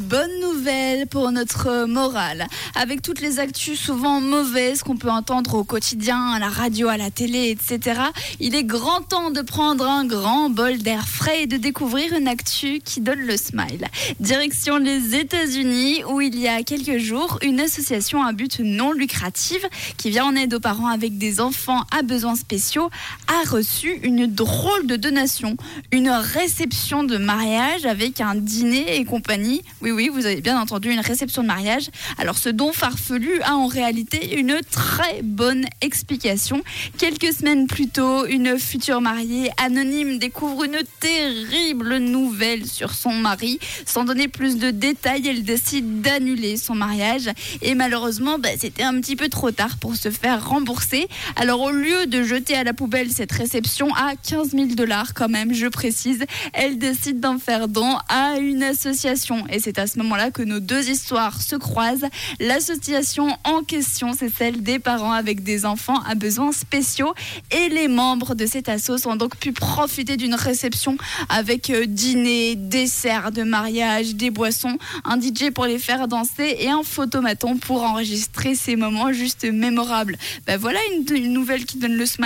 Bonne nouvelle pour notre morale. Avec toutes les actus souvent mauvaises qu'on peut entendre au quotidien, à la radio, à la télé, etc., il est grand temps de prendre un grand bol d'air frais et de découvrir une actu qui donne le smile. Direction les États-Unis, où il y a quelques jours, une association à but non lucratif qui vient en aide aux parents avec des enfants à besoins spéciaux a reçu une drôle de donation, une réception de mariage avec un dîner et Oui, oui, vous avez bien entendu, une réception de mariage. Alors ce don farfelu a en réalité une très bonne explication. Quelques semaines plus tôt, une future mariée anonyme découvre une terrible nouvelle sur son mari. Sans donner plus de détails, elle décide d'annuler son mariage. Et malheureusement, bah, c'était un petit peu trop tard pour se faire rembourser. Alors au lieu de jeter à la poubelle cette réception à 15 000 dollars quand même, je précise, elle décide d'en faire don à une association. Et c'est à ce moment-là que nos deux histoires se croisent. L'association en question, c'est celle des parents avec des enfants à besoins spéciaux. Et les membres de cette asso ont donc pu profiter d'une réception avec euh, dîner, dessert de mariage, des boissons, un DJ pour les faire danser et un photomaton pour enregistrer ces moments juste mémorables. Ben voilà une, une nouvelle qui donne le smile.